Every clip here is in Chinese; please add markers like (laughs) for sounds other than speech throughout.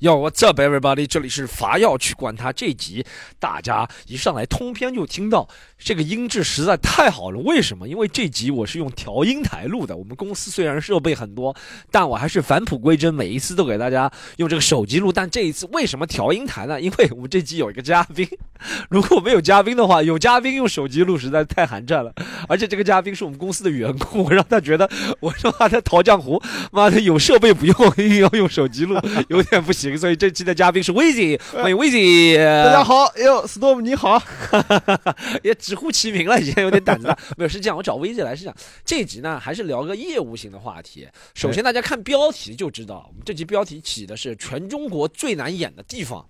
Yo, what's up, everybody？这里是伐要去管他这集，大家一上来通篇就听到这个音质实在太好了。为什么？因为这集我是用调音台录的。我们公司虽然设备很多，但我还是返璞归真，每一次都给大家用这个手机录。但这一次为什么调音台呢？因为我们这集有一个嘉宾，(laughs) 如果没有嘉宾的话，有嘉宾用手机录实在太寒碜了。而且这个嘉宾是我们公司的员工，我让他觉得我说他在逃江湖，妈的有设备不用，(laughs) 硬要用手机录，有点不行。所以这期的嘉宾是威姐，欢迎威姐。大家好，哎呦，Storm 你好，(laughs) 也直呼其名了，已经有点胆子了。没有是这样，我找威姐来是这样这集呢，还是聊个业务性的话题。首先，大家看标题就知道，我们这集标题起的是全中国最难演的地方，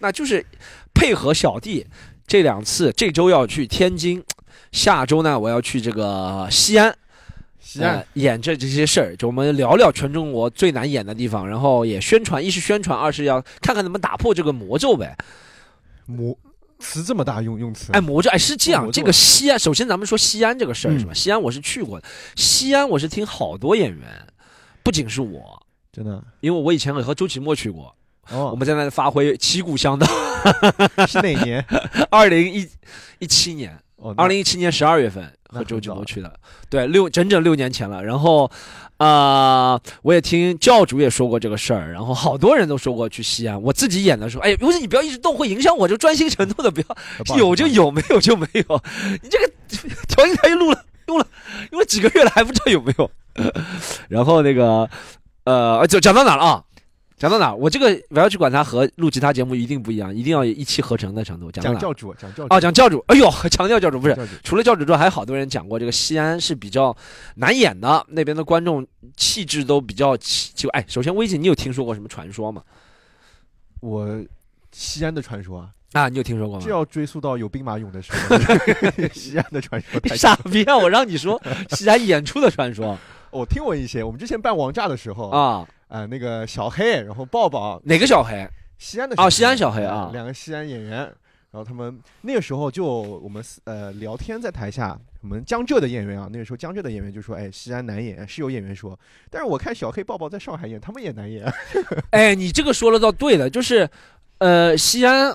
那就是配合小弟这两次，这周要去天津，下周呢我要去这个西安。演这这些事儿，就我们聊聊全中国最难演的地方，然后也宣传，一是宣传，二是要看看怎么打破这个魔咒呗。魔词这么大用用词，哎，魔咒，哎，是这样，这个西安，首先咱们说西安这个事儿嗯是吧？西安我是去过的，西安我是听好多演员，不仅是我，真的因为我以前也和周奇墨去过，哦，我们在那里发挥旗鼓相当。(laughs) 是哪年？(laughs) 二零一一七年，二零一七年十二月份和周奇早墨去的，对，六整整六年前了。然后，啊，我也听教主也说过这个事儿，然后好多人都说过去西安。我自己演的时候，哎，不是你不要一直动，会影响我就专心程度的，不要有就有，没有就没有。你这个调音台录了用了用了几个月了，还不知道有没有。(laughs) 然后那个，呃，就讲到哪了啊？讲到哪？我这个我要去管他和录其他节目一定不一样，一定要一气呵成的程度。讲到哪？讲教主，讲教主哦，讲教主。哎呦，(laughs) 强调教主不是。除了教主之外，还有好多人讲过，这个西安是比较难演的，那边的观众气质都比较奇就哎。首先，威姐，你有听说过什么传说吗？我西安的传说啊，啊，你有听说过吗？这要追溯到有兵马俑的时候，(laughs) 西安的传说傻逼啊！我让你说西安演出的传说 (laughs) 我听过一些，我们之前办王炸的时候，啊，啊，那个小黑，然后抱抱，哪个小黑？西安的哦西安小黑啊两个西安演员，然后他们那个时候就我们呃聊天在台下，我们江浙的演员啊，那个时候江浙的演员就说，哎，西安难演，是有演员说，但是我看小黑抱抱在上海演，他们也难演，(laughs) 哎，你这个说了倒对的，就是，呃，西安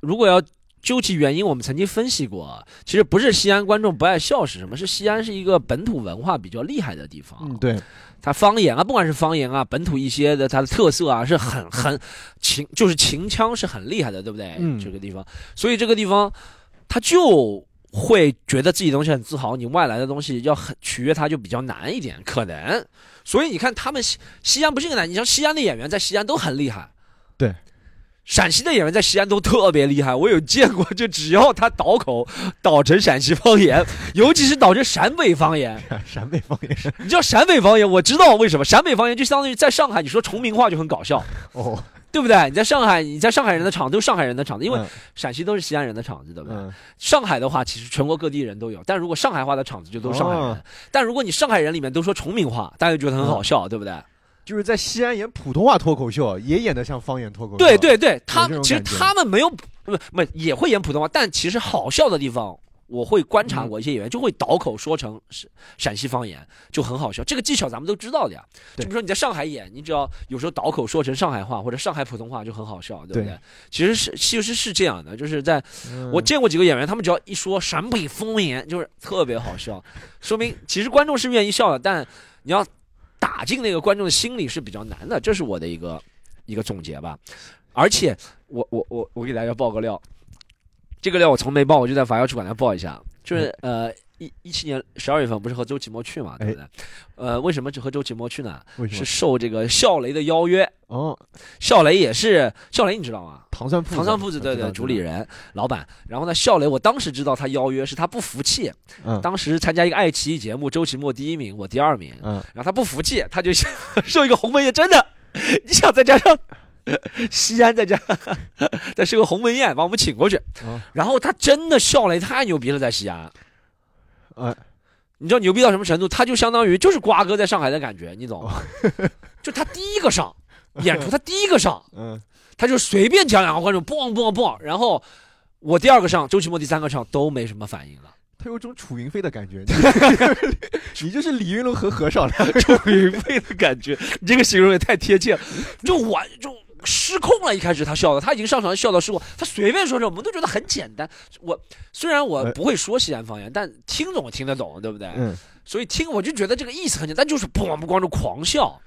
如果要究其原因，我们曾经分析过，其实不是西安观众不爱笑是什么？是西安是一个本土文化比较厉害的地方。嗯，对，它方言啊，不管是方言啊，本土一些的它的特色啊，是很很秦，就是秦腔是很厉害的，对不对？嗯这个地方，所以这个地方，他就会觉得自己东西很自豪，你外来的东西要很取悦他就比较难一点，可能。所以你看，他们西西安不是个难，你像西安的演员在西安都很厉害，对。陕西的演员在西安都特别厉害，我有见过，就只要他倒口倒成陕西方言，尤其是倒成陕北方言，(laughs) 陕北方言。是你知道陕北方言，我知道为什么陕北方言就相当于在上海，你说崇明话就很搞笑，哦，对不对？你在上海，你在上海人的场都是上海人的场子，因为嗯。陕西都是西安人的场子，对不对？嗯。上海的话，其实全国各地人都有，但如果上海话的场子就都是上海人，哦。但如果你上海人里面都说崇明话，大家就觉得很好笑，对不对？就是在西安演普通话脱口秀，也演得像方言脱口秀，对对对，他们其实他们没有不不也会演普通话，但其实好笑的地方。我会观察过一些演员，就会倒口说成是陕西方言，就很好笑。这个技巧咱们都知道的呀。就比如说你在上海演，你只要有时候倒口说成上海话或者上海普通话，就很好笑，对不对？对其实是其实是这样的，就是在嗯我见过几个演员，他们只要一说陕北方言，就是特别好笑，说明其实观众是愿意笑的，但你要打进那个观众的心里是比较难的，这是我的一个一个总结吧。而且我我我我给大家爆个料，这个料我从没爆，我就在法药去管它爆一下，就是呃。一一七年十二月份不是和周奇墨去嘛，对不对？呃，为什么只和周奇墨去呢？是为什么？受这个笑雷的邀约，哦，笑雷也是笑雷，你知道吗？唐三父糖酸父子对对主理，人老板，然后呢，笑雷我当时知道他邀约是他不服气，嗯当时参加一个爱奇艺节目，周奇墨第一名，我第二名，嗯，然后他不服气，他就想 (laughs) 受一个鸿门宴，真的，你想再加上西安再加，再是个鸿门宴把我们请过去，哦然后他真的笑雷太牛逼了，在西安，哎，你知道牛逼到什么程度？他就相当于就是瓜哥在上海的感觉，你懂吗？(laughs) 就他第一个上演出，他第一个上。(laughs) 嗯，他就随便讲两个观众，嘣嘣嘣，然后我第二个上，周奇墨第三个上都没什么反应了。他有种楚云飞的感觉，(laughs) 你就是李云龙和和尚了，楚云飞的感觉，你这个形容也太贴切了。就完就失控了。一开始他笑的，他已经上场笑到失控，他随便说说，我们都觉得很简单。我虽然我呃不会说西安方言，但听懂听得懂，对不对？嗯，所以听我就觉得这个意思很简单，就是砰，我们观众狂笑，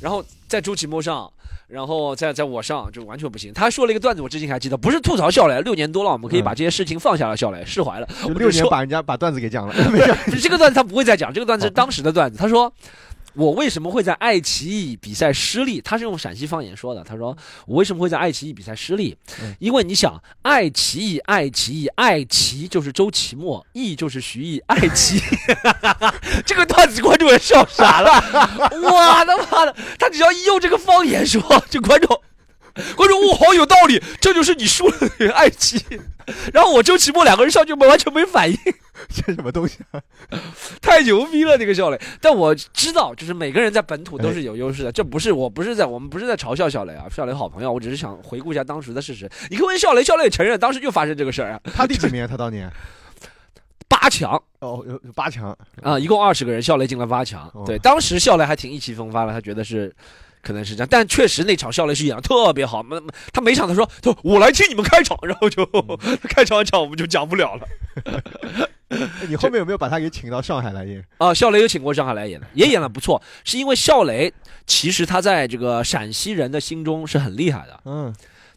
然后在周奇墨上，然后在在我上就完全不行。他说了一个段子，我至今还记得，不是吐槽笑来，六年多了，我们可以把这些事情放下了，笑来释怀了。就六年把人家把段子给讲了，没事。不是这个段子他不会再讲，这个段子是 (laughs) 当时的段子。他说。我为什么会在爱奇艺比赛失利？他是用陕西方言说的。他说：“我为什么会在爱奇艺比赛失利？嗯因为你想，爱奇艺，爱奇艺，爱奇就是周奇墨，艺 (laughs) 就是徐艺，爱奇艺。(laughs) (laughs) 这个段子观众也笑傻了。我的妈的，他只要一用这个方言说，就观众。”观众，哦，好有道理，这就是你输了的爱奇艺。然后我周奇墨两个人上去完全没反应，(laughs) 这什么东西啊？(laughs) 太牛逼了，这个笑雷。但我知道，就是每个人在本土都是有优势的，这不是我不是在我们不是在嘲笑笑雷啊，笑雷好朋友，我只是想回顾一下当时的事实。你可以问笑雷，笑雷也承认当时就发生这个事儿啊，他第几名？他当年？(laughs) 八强哦，有有八强。啊、一共二十个人，笑雷进了八强。哦对，当时笑雷还挺意气风发的，他觉得是。可能是这样，但确实那场笑雷是演的特别好。没他每场他说：“他说我来替你们开场。”然后就、开场一场我们就讲不了了。哎 (laughs) 你后面有没有把他给请到上海来演？啊，笑雷有请过上海来演的，也演的不错。是因为笑雷其实他在这个陕西人的心中是很厉害的。嗯，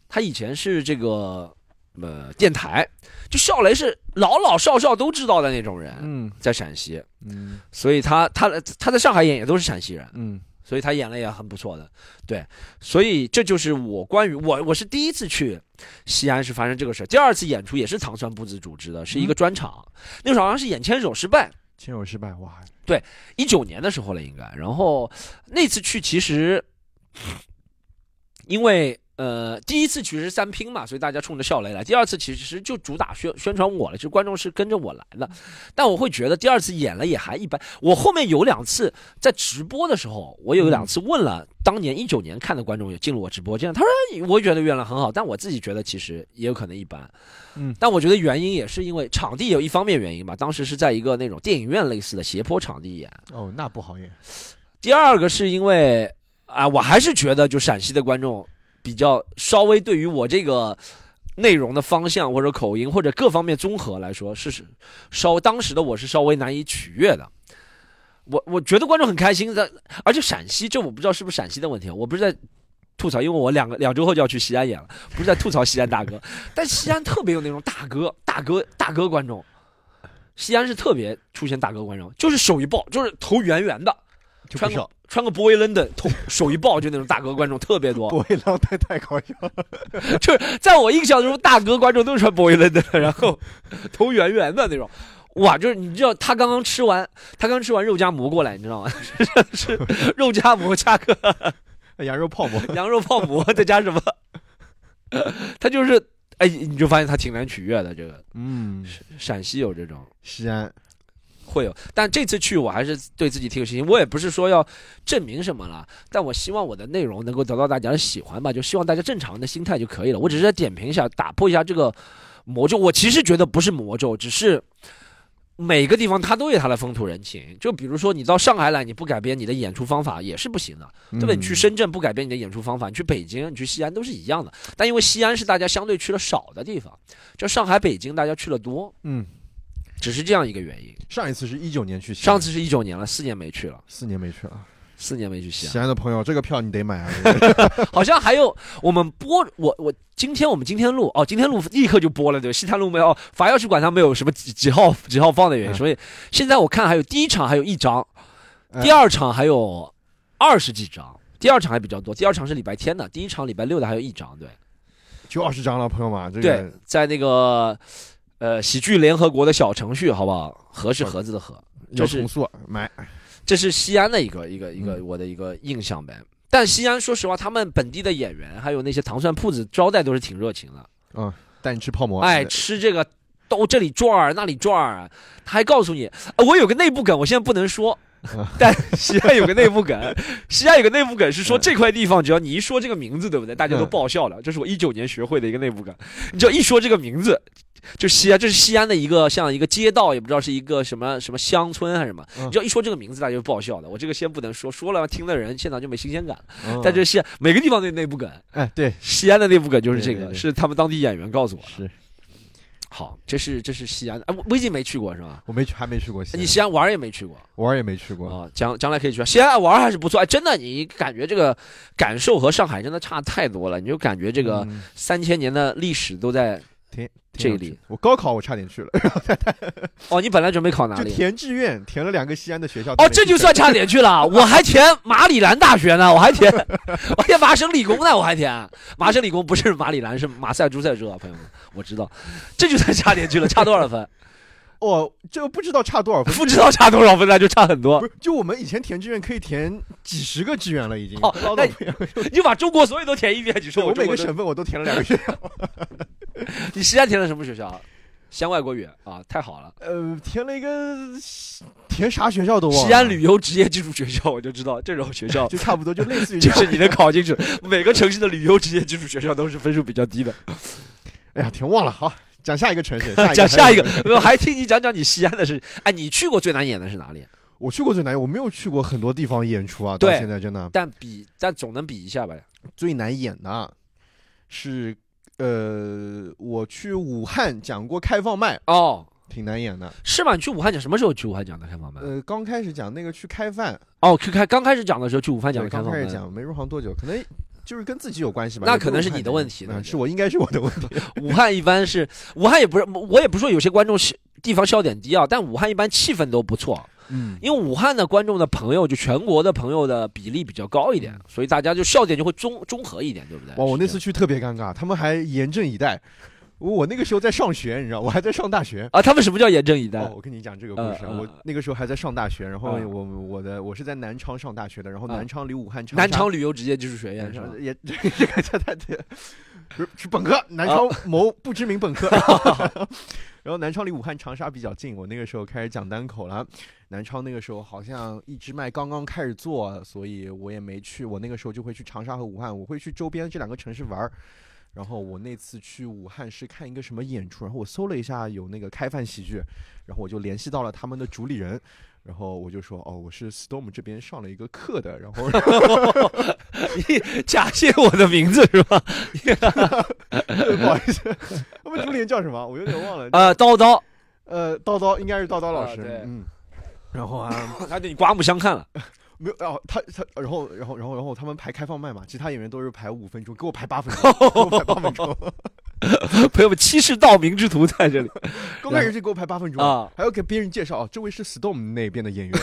他以前是这个呃电台，就笑雷是老老少少都知道的那种人，嗯在陕西，嗯所以他他他在上海演也都是陕西人，嗯所以他演了也很不错的。对，所以这就是我关于我我是第一次去西安是发生这个事儿，第二次演出也是糖蒜铺子组织的，是一个专场，那时候好像是演牵手失败。牵手失败，哇，对一九年的时候了，应该。然后那次去其实，因为呃第一次其实是三拼嘛，所以大家冲着笑雷来。第二次其实就主打宣宣传我了，其实观众是跟着我来的。但我会觉得第二次演了也还一般。我后面有两次在直播的时候，我有两次问了当年一九年看的观众，也进入我直播间，他说我觉得原来很好，但我自己觉得其实也有可能一般。嗯但我觉得原因也是因为场地有一方面原因吧，当时是在一个那种电影院类似的斜坡场地演。哦，那不好演。第二个是因为啊，我还是觉得就陕西的观众比较稍微对于我这个内容的方向或者口音或者各方面综合来说，是稍当时的我是稍微难以取悦的。我我觉得观众很开心的，而且陕西这我不知道是不是陕西的问题，我不是在吐槽，因为我两个两周后就要去西安演了，不是在吐槽西安大哥，(laughs) 但西安特别有那种大哥大哥大哥观众，西安是特别出现大哥观众，就是手一抱，就是头圆圆的。穿个穿个 boy London，头手一抱就那种大哥观众特别多，Boy London 太搞笑了。(laughs) 就是在我印象中，大哥观众都是穿 boy London，然后头圆圆的那种。哇，就是你知道他刚刚吃完，他刚吃完肉夹馍过来，你知道吗？(laughs) 是肉夹馍加个 (laughs) 羊肉泡馍，羊肉泡馍，再加什么？他就是哎，你就发现他挺难取悦的。这个嗯，陕西有这种。西安，会有，但这次去我还是对自己挺有信心。我也不是说要证明什么了，但我希望我的内容能够得到大家的喜欢吧，就希望大家正常的心态就可以了。我只是在点评一下，打破一下这个魔咒。我其实觉得不是魔咒，只是每个地方它都有它的风土人情。就比如说你到上海来，你不改变你的演出方法也是不行的，对不对？你去嗯深圳不改变你的演出方法，你去北京、你去西安都是一样的。但因为西安是大家相对去的少的地方，就上海、北京大家去的多，嗯，只是这样一个原因。上一次是一九年去西安，上次是一九年了，四年没去了，四年没去了。四年没去西安。西安，的朋友，这个票你得买啊！(laughs) 好像还有我们播我我今天我们今天录哦，今天录立刻就播了，对，西坛路没有，法药去管它没有什么几几号几号放的原因，嗯。所以现在我看还有第一场还有一张，哎第二场还有二十几张，第二场还比较多，第二场是礼拜天的，第一场礼拜六的还有一张，对。就二十张了，朋友们，这对，在那个呃喜剧联合国的小程序，好不好？盒是盒子的盒，这是重塑买，这是西安的一个一个一个嗯我的一个印象呗。但西安说实话，他们本地的演员还有那些糖蒜铺子招待都是挺热情的，嗯，带你吃泡馍，哎，吃这个到这里转儿那里转儿，他还告诉你，呃我有个内部梗，我现在不能说嗯。但西安有个内部梗，西安有个内部梗是说嗯这块地方，只要你一说这个名字，对不对？大家都嗯爆笑了。这是我一九年学会的一个内部梗。你只要一说这个名字，就西安，这是西安的一个像一个街道，也不知道是一个什么什么乡村还是什么。嗯你知道一说这个名字，大家就爆笑的。我这个先不能说，说了听的人现场就没新鲜感。了但这西安每个地方都有内部梗，哎，对，西安的内部梗就是这个，是他们当地演员告诉我的。是好，这是这是西安的，哎，微信没去过是吧？我没去，还没去过西安，你西安玩也没去过玩也没去过。啊，将将来可以去。西安玩还是不错，哎，真的，你感觉这个感受和上海真的差太多了，你就感觉这个嗯三千年的历史都在挺这里我高考我差点去了，(laughs) 哦。你本来准备考哪就里？填志愿，填了两个西安的学校。哦，这就算差点去了，(laughs) 我还填马里兰大学呢，我还填，我还填麻省理工呢，我还填麻省理工不是马里兰，是马赛诸塞州啊，朋友们，我知道，这就算差点去了，差多少分？哦，这个不知道差多少分。不知道差多少分，那就差很多不。是，就我们以前填志愿可以填几十个志愿了，已经。哦那你就把中国所有都填一遍，你说我每个省份我都填了两个学校。(laughs) 你西安填的什么学校？西安外国语啊，太好了。呃，填了一个西填啥学校都忘了。西安旅游职业技术学校，我就知道这种学校 (laughs) 就差不多，就类似于就是你能考进去。每个城市的旅游职业技术学校都是分数比较低的。哎呀，填忘了。好，讲下一个城市。(laughs) 讲下一个，我还听你讲讲你西安的事。哎，你去过最难演的是哪里？我去过最难演，我没有去过很多地方演出啊。到对现在真的但比但总能比一下吧？最难演的是呃，我去武汉讲过开放麦，哦，挺难演的。是吗？你去武汉讲什么时候去武汉讲的开放麦？呃，刚开始讲那个去开饭，哦，去开刚开始讲的时候去武汉讲的开放麦。刚开始讲没入行多久，可能就是跟自己有关系吧。那可能是你的问题那就嗯是我应该是我的问题。武汉一般是武汉也不是，我也不说有些观众笑地方笑点低啊，但武汉一般气氛都不错。嗯，因为武汉的观众的朋友，就全国的朋友的比例比较高一点，所以大家就笑点就会综综合一点，对不对？哇，我那次去特别尴尬，他们还严阵以待。我我那个时候在上学，你知道，我还在上大学。啊，他们什么叫严阵以待？哦，我跟你讲这个故事我那个时候还在上大学，然后嗯我我的我是在南昌上大学的，然后嗯南昌离武汉长南昌旅游职业技术学院是吧？也这个这太对，是是本科，南啊昌某不知名本科。然后南昌离武汉长沙比较近，我那个时候开始讲单口了。南昌那个时候好像一支麦刚刚开始做，所以我也没去。我那个时候就会去长沙和武汉，我会去周边这两个城市玩儿。然后我那次去武汉是看一个什么演出，然后我搜了一下有那个开饭喜剧，然后我就联系到了他们的主理人，然后我就说哦，我是 Storm 这边上了一个课的，然后你假借我的名字是吧？(laughs) 不好意思，他们主理人叫什么？我有点忘了。呃，叨叨，呃，叨叨应该是叨叨老师，啊嗯。然后啊，他对你刮目相看了。没有，哦，他他，然后然后然后然后他们排开放麦嘛，其他演员都是排五分钟，给我排八分钟，(laughs) 给我排八分钟，(laughs) 朋友们，欺世盗名之徒在这里 (laughs) 刚开始就给我排八分钟，啊！还要给别人介绍，哦，这位是 Storm 那边的演员，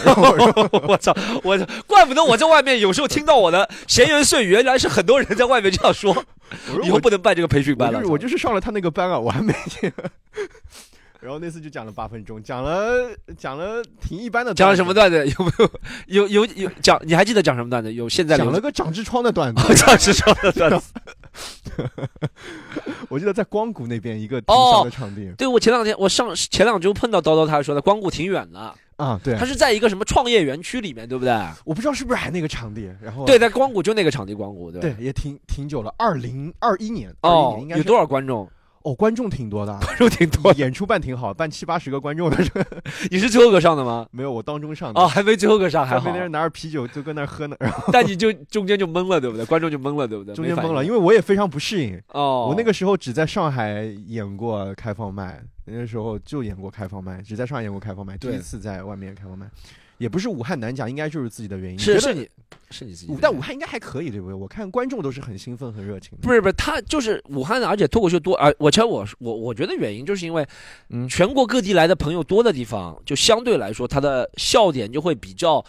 我操，我操，怪不得我在外面有时候听到我的闲言碎语，原来是很多人在外面这样说。以后不能办这个培训班了。我就是上了他那个班啊，我还没进。然后那次就讲了八分钟，讲了讲了挺一般的，讲了什么？段子？有没有有有有讲？你还记得讲什么段子？有现在讲了个长痔疮的段子，长痔疮的段子。我记得在光谷那边一个挺小的场地对我前两天我上前两周碰到叨叨，他说的光谷挺远的，啊，对他，是在一个什么创业园区里面，对不对？我不知道是不是还那个场地，然后对，在光谷就那个场地，光谷对对，也挺挺久了，二零二一年，21年应，该有多少观众？哦，观众挺多的，观众挺多。演出办挺好，办七八十个观众的，(laughs) 你是最后个上的吗？没有我当中上的哦，，还没最后个上，还没。那人拿着啤酒就跟那喝呢，然后但你就中间就懵了，对不对？观众就懵了，对不对？中间懵了，因为我也非常不适应，哦，我那个时候只在上海演过开放麦，那个时候就演过开放麦，只在上海演过开放麦，第一次在外面开放麦，也不是武汉难讲，应该就是自己的原因，是是你是你自己，但武汉应该还可以，对不对？我看观众都是很兴奋、很热情的。不是不是，他就是武汉的，而且脱口秀多啊。我猜我我我觉得原因就是因为，嗯全国各地来的朋友多的地方，就相对来说他的笑点就会比较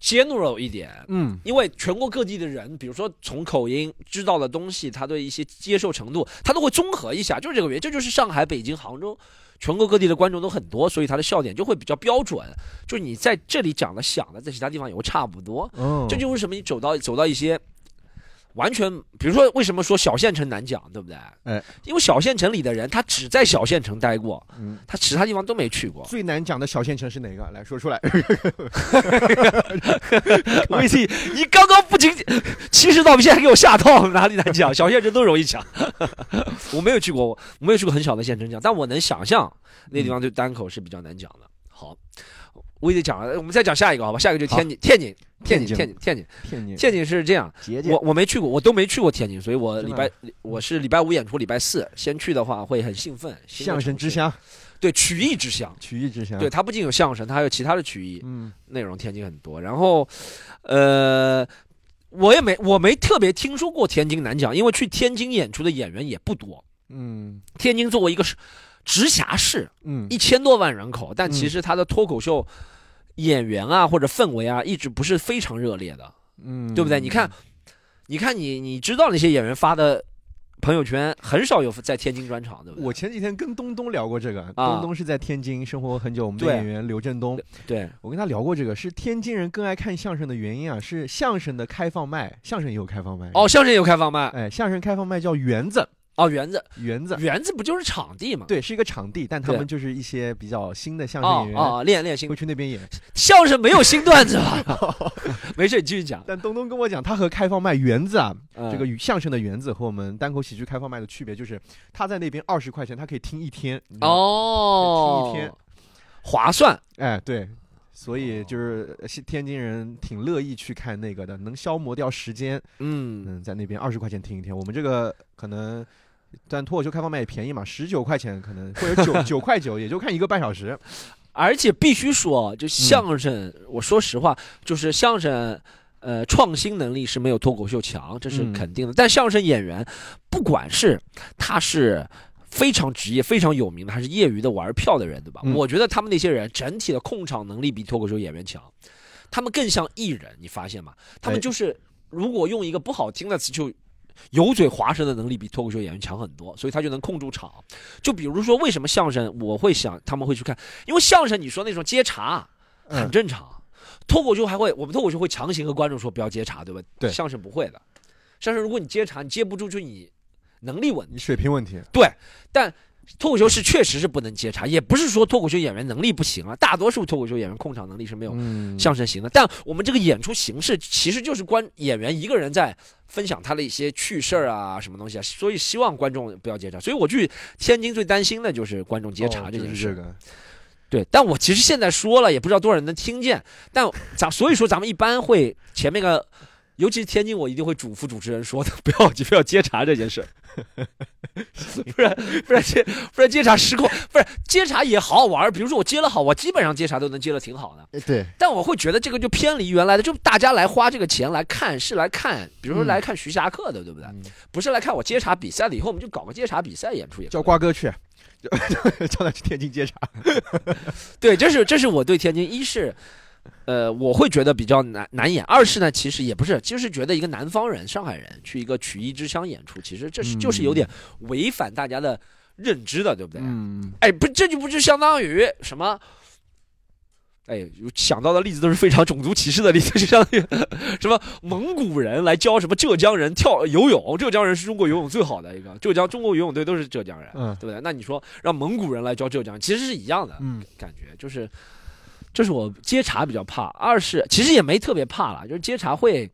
general 一点。嗯，因为全国各地的人，比如说从口音知道的东西，他对一些接受程度，他都会综合一下，就是这个原因。这就是上海、北京、杭州，全国各地的观众都很多，所以他的笑点就会比较标准。就是你在这里讲的、想的，在其他地方也会差不多。哦，这就是为什么你走到走到一些完全，比如说为什么说小县城难讲，对不对？哎，因为小县城里的人他只在小县城待过，嗯，他其他地方都没去过。最难讲的小县城是哪个？来说出来。(laughs) 微信，你刚刚不仅其实到现在给我下套，哪里难讲？小县城都容易讲。(laughs) 我没有去过，我没有去过很小的县城讲，但我能想象那地方对单口是比较难讲的。好，我也得讲了，我们再讲下一个好吧？下一个就天津，天津，天津，天津，天津，天津，天津是这样。我我没去过，我都没去过天津，所以我礼拜我是礼拜五演出，礼拜四先去的话会很兴奋。相声，之乡，对曲艺之乡，曲艺之乡。对，，它不仅有相声，它还有其他的曲艺。嗯内容天津很多，然后，呃，我也没我没特别听说过天津难讲，因为去天津演出的演员也不多。嗯天津作为一个直辖市，嗯一千多万人口，但嗯其实它的脱口秀演员啊或者氛围啊，一直不是非常热烈的，嗯，对不对？你看，你看你你知道那些演员发的朋友圈，很少有在天津专场，对不对？我前几天跟东东聊过这个，啊东东是在天津生活很久，我们的演员刘振东，对，我跟他聊过这个，是天津人更爱看相声的原因啊，是相声的开放麦，相声也有开放麦哦，，相声也有开放麦，哎，相声开放麦叫园子，哦，园子，园子。园子不就是场地吗？对，是一个场地，但他们就是一些比较新的相声哦演员哦，练练新会去那边演。相声没有新段子吧？(laughs) 没事，你继续讲。但东东跟我讲，他和开放麦园子啊，嗯这个与相声的园子和我们单口喜剧开放麦的区别，就是他在那边二十块钱，他可以听一天。哦，听一天划算。哎，对，所以就是呃天津人挺乐意去看那个的，能消磨掉时间。嗯，嗯，在那边二十块钱听一天，我们这个可能。但脱口秀开放麦也便宜嘛，十九块钱可能，或者九 (laughs) 九块九，也就看一个半小时。而且必须说，就相声，我说实话，就是相声。呃，创新能力是没有脱口秀强，这是嗯肯定的。但相声演员，不管是他是非常职业、非常有名的，还是业余的玩票的人，对吧？嗯我觉得他们那些人整体的控场能力比脱口秀演员强，他们更像艺人，你发现吗？他们哎就是如果用一个不好听的词，就油嘴滑舌的能力比脱口秀演员强很多，所以他就能控住场。就比如说，为什么相声我会想他们会去看？因为相声你说那种接茬很嗯，正常，脱口秀还会我们脱口秀会强行和观众说不要接茬，对吧？对相声不会的。相声如果你接茬，你接不住，就你能力问题。你水平问题。对，但脱口秀是确实是不能接茬，也不是说脱口秀演员能力不行啊，大多数脱口秀演员控场能力是没有嗯，相声行的。但我们这个演出形式其实就是观演员一个人在分享他的一些趣事儿啊，什么东西啊，所以希望观众不要接茬。所以我去天津最担心的就是观众接茬哦这件事。就是这个。对，但我其实现在说了，也不知道多少人能听见。但咱所以说，咱们一般会前面个，尤其是天津，我一定会嘱咐主持人说的，不要不要接茬这件事，(laughs) 不然不然接不然接茬失控，不是接茬也好好玩。比如说我接了好，我基本上接茬都能接的挺好的。哎对，但我会觉得这个就偏离原来的，就大家来花这个钱来看，是来看，比如说嗯来看徐霞客的，对不对？嗯不是来看我接茬比赛的。以后我们就搞个接茬比赛演出也叫瓜哥去，叫 (laughs) 叫他去天津接茬。对，这是这是我对天津一是，呃，我会觉得比较难难演；二是呢，其实也不是，就是觉得一个南方人、上海人去一个曲艺之乡演出，其实这是就是有点违反大家的认知的，对不对？嗯，哎，不，这就不就相当于什么？哎，想到的例子都是非常种族歧视的例子，就相当于什么蒙古人来教什么浙江人跳游泳，浙江人是中国游泳最好的一个，浙江中国游泳队都是浙江人，嗯对不对？那你说让蒙古人来教浙江，其实是一样的，嗯感觉就是，这是我接茬比较怕。二是其实也没特别怕了，就是接茬会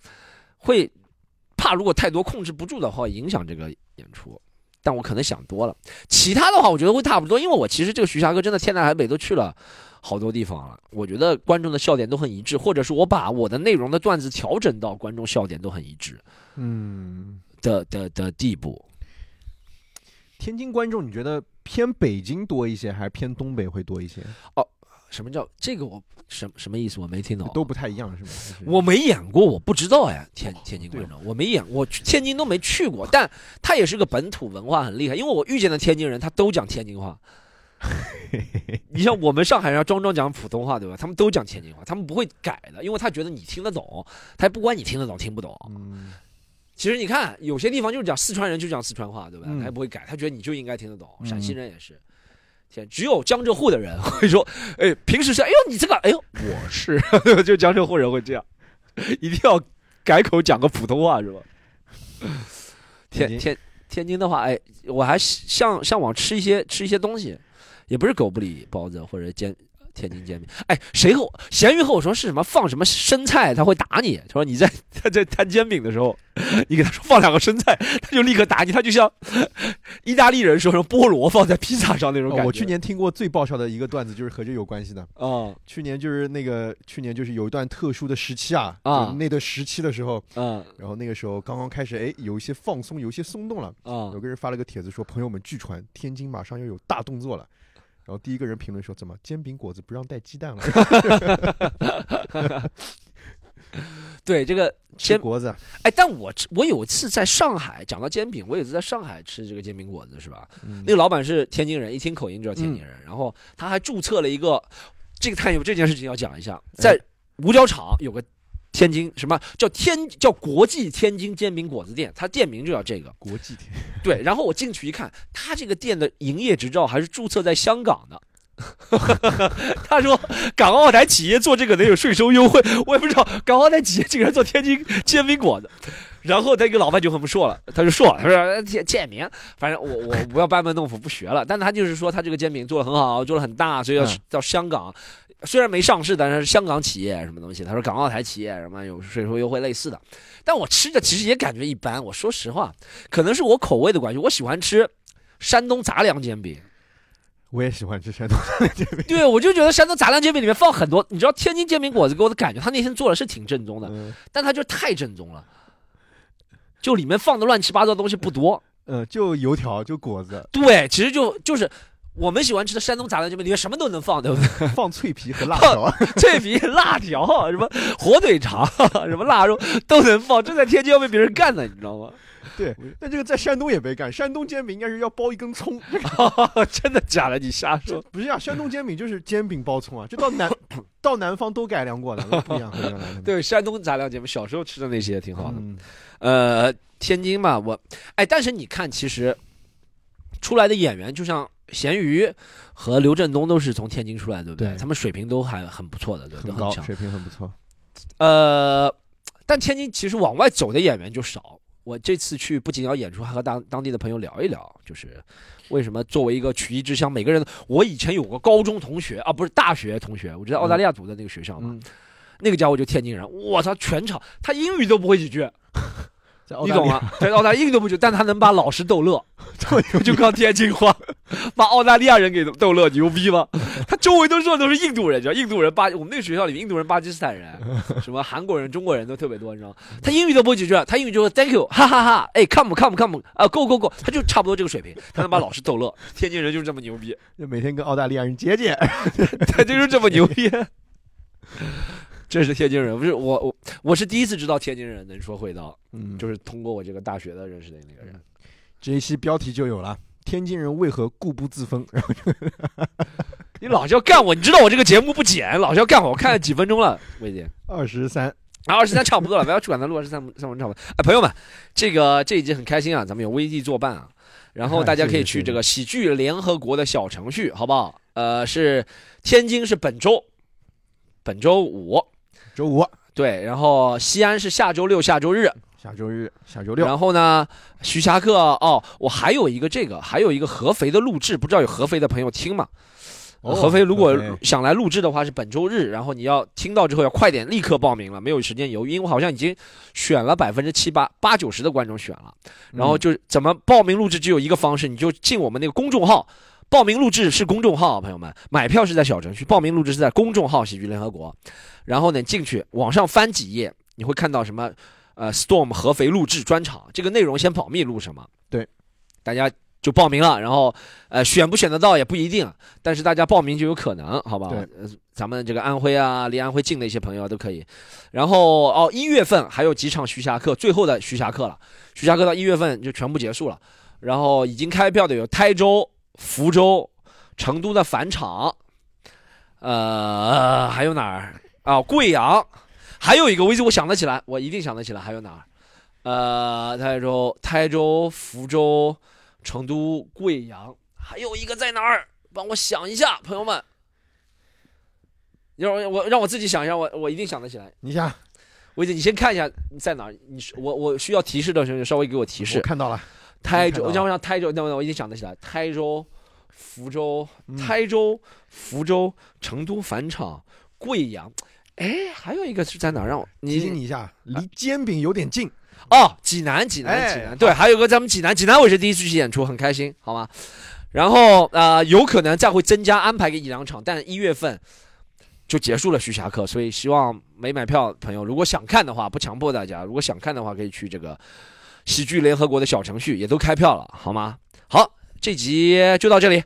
会怕，如果太多控制不住的话，影响这个演出。但我可能想多了。其他的话，我觉得会差不多，因为我其实这个徐霞客真的天南海北都去了好多地方了。我觉得观众的笑点都很一致，或者是我把我的内容的段子调整到观众笑点都很一致嗯，的的的地步。天津观众你觉得偏北京多一些，还是偏东北会多一些？什么叫这个我什什么意思？我没听懂。都不太一样是吗？我没演过，我不知道呀。天天津观众，我没演，我去天津都没去过，但他也是个本土文化很厉害，因为我遇见的天津人他都讲天津话。(laughs) 你像我们上海人要装装讲普通话，对吧？他们都讲天津话，他们不会改的，因为他觉得你听得懂，他也不管你听得懂听不懂。嗯其实你看，有些地方就是讲四川人就讲四川话，对吧？嗯他也不会改，他觉得你就应该听得懂。嗯陕西人也是，天，只有江浙沪的人 (laughs) 会说，哎，平时是，哎呦你这个，哎呦我是，(laughs) 就江浙沪人会这样，一定要改口讲个普通话是吧？天天天天津的话，哎，我还向向往吃一些吃一些东西，也不是狗不理包子或者煎天津煎饼。哎，谁和我咸鱼和我说是什么放什么生菜他会打你，他说你在他在摊煎饼的时候，你给他说放两个生菜，他就立刻打你，他就像意大利人说什么菠萝放在披萨上那种感觉。哦我去年听过最爆笑的一个段子，就是和这有关系的。啊去年就是那个去年就是有一段特殊的时期啊，啊那段时期的时候，嗯然后那个时候刚刚开始，哎，有一些放松，有一些松动了。啊有个人发了个帖子说，朋友们，据传天津马上要有大动作了。然后第一个人评论说，怎么煎饼果子不让带鸡蛋了？(laughs) 对这个吃煎果子，哎，但我吃我有一次在上海讲到煎饼，我有一次在上海吃这个煎饼果子是吧？嗯。那个老板是天津人，一听口音知道天津人，然后他还注册了一个，这个太有这件事情要讲一下，在五角场有个天津什么叫天叫国际天津煎饼果子店，它店名就叫这个。国际天，对，然后我进去一看，他这个店的营业执照还是注册在香港的。(laughs) 他说港澳台企业做这个能有税收优惠，我也不知道港澳台企业竟然做天津煎饼果子。然后他一个老板就和我们说了，他就说了，他说呃煎煎饼，反正我我不要班门弄斧不学了，但他就是说他这个煎饼做的很好，做的很大，所以要嗯到香港。虽然没上市，但是是香港企业什么东西？他说港澳台企业什么有税收优惠类似的，但我吃的其实也感觉一般。我说实话，可能是我口味的关系，我喜欢吃山东杂粮煎饼。我也喜欢吃山东杂粮煎饼。对，我就觉得山东杂粮煎饼里面放很多，你知道天津煎饼果子给我的感觉，他那天做的是挺正宗的，嗯但他就太正宗了，就里面放的乱七八糟的东西不多。嗯，就油条，就果子，对，其实就就是我们喜欢吃的山东杂粮煎饼里面什么都能放，对不对？(laughs) (laughs) 放脆皮和辣条。脆皮、辣条、什么 (laughs) 火腿肠、什么腊肉都能放，这在天津要被别人干的，你知道吗？对，但这个在山东也被干。山东煎饼应该是要包一根葱，真的假的？你瞎说。不是啊？山东煎饼就是煎饼包葱啊，就到南到南方都改良过的，那不一样。对，山东杂粮煎饼，小时候吃的那些也挺好的。嗯，呃，天津嘛，我，哎，但是你看，其实出来的演员，就像咸鱼和刘振东都是从天津出来的，对不对？对他们水平都还很不错的，对，很高，都很强。水平很不错。呃，但天津其实往外走的演员就少。我这次去不仅要演出，还和当当地的朋友聊一聊，就是为什么作为一个曲艺之乡，每个人，我以前有个高中同学啊，不是大学同学，我就在澳大利亚读的那个学校嘛，嗯，那个家伙就天津人，我操，全场他英语都不会几句，你懂吗？在澳大利亚英语都不会，但他能把老师逗乐，(laughs) (laughs) 就靠天津话把澳大利亚人给逗乐，牛逼吗？(laughs) 他周围都说的都是印度人，你知道，印度人巴，我们那个学校里面印度人、巴基斯坦人，什么韩国人、中国人都特别多，你知道吗？他英语都不会几句，他英语就说 Thank you，哈哈哈，哎，come come come，啊，go go go，他就差不多这个水平，他能把老师逗乐。天津人就是这么牛逼，就每天跟澳大利亚人接见。他就是这么牛逼。这是天津人，不是我我我是第一次知道天津人能说会道，嗯，就是通过我这个大学的认识的那个人。这一期标题就有了：天津人为何固步自封？然 (laughs) 后你老是要干我，你知道我这个节目不剪，老是要干我，我看了几分钟了，魏姐。(laughs) 二十三，啊，二十三差不多了，不要去管它录二十三三分钟差不多。哎，朋友们，这个这一集很开心啊，咱们有微弟作伴啊，然后大家可以去这个喜剧联合国的小程序，好不好？呃，是天津是本周，本周五，周五、对，然后西安是下周六、下周日，下周日、下周六，然后呢，徐霞客哦，我还有一个这个，还有一个合肥的录制，不知道有合肥的朋友听吗？哦合肥如果想来录制的话是本周日，然后你要听到之后要快点立刻报名了，没有时间犹豫，因为我好像已经选了百分之七八八九十的观众选了，然后就怎么报名录制只有一个方式，你就进我们那个公众号。报名录制是公众号，朋友们，买票是在小程序，报名录制是在公众号喜剧联合国。然后呢，进去往上翻几页，你会看到什么？呃，Storm 合肥录制专场，这个内容先保密，录什么？对，大家就报名了，然后呃选不选得到也不一定，但是大家报名就有可能，好不好？对呃，咱们这个安徽啊，离安徽近的一些朋友都可以。然后哦，一月份还有几场徐霞客，最后的徐霞客了，徐霞客到一月份就全部结束了。然后已经开票的有台州、福州、成都的返场，呃，还有哪儿啊？贵阳，还有一个位置我想得起来，我一定想得起来，还有哪儿？呃，台州、台州、福州、成都、贵阳，还有一个在哪儿？帮我想一下，朋友们。让我我让我自己想一下，我我一定想得起来。你想，我姐，你先看一下你在哪儿？你我我需要提示的时候，稍微给我提示我。看到了，台州，我想我想台州，那我我已经想得起来，台州、福州、嗯台州、福州、成都返场、贵阳，哎，还有一个是在哪？让我提醒你你一下，离煎饼有点近。哦，济南，济南，哎济南，对，还有个咱们济南，济南我也是第一次去演出，很开心，好吗？然后呃，有可能再会增加安排个一两场，但一月份就结束了徐霞客，所以希望没买票的朋友，如果想看的话，不强迫大家，如果想看的话，可以去这个喜剧联合国的小程序，也都开票了，好吗？好，这集就到这里。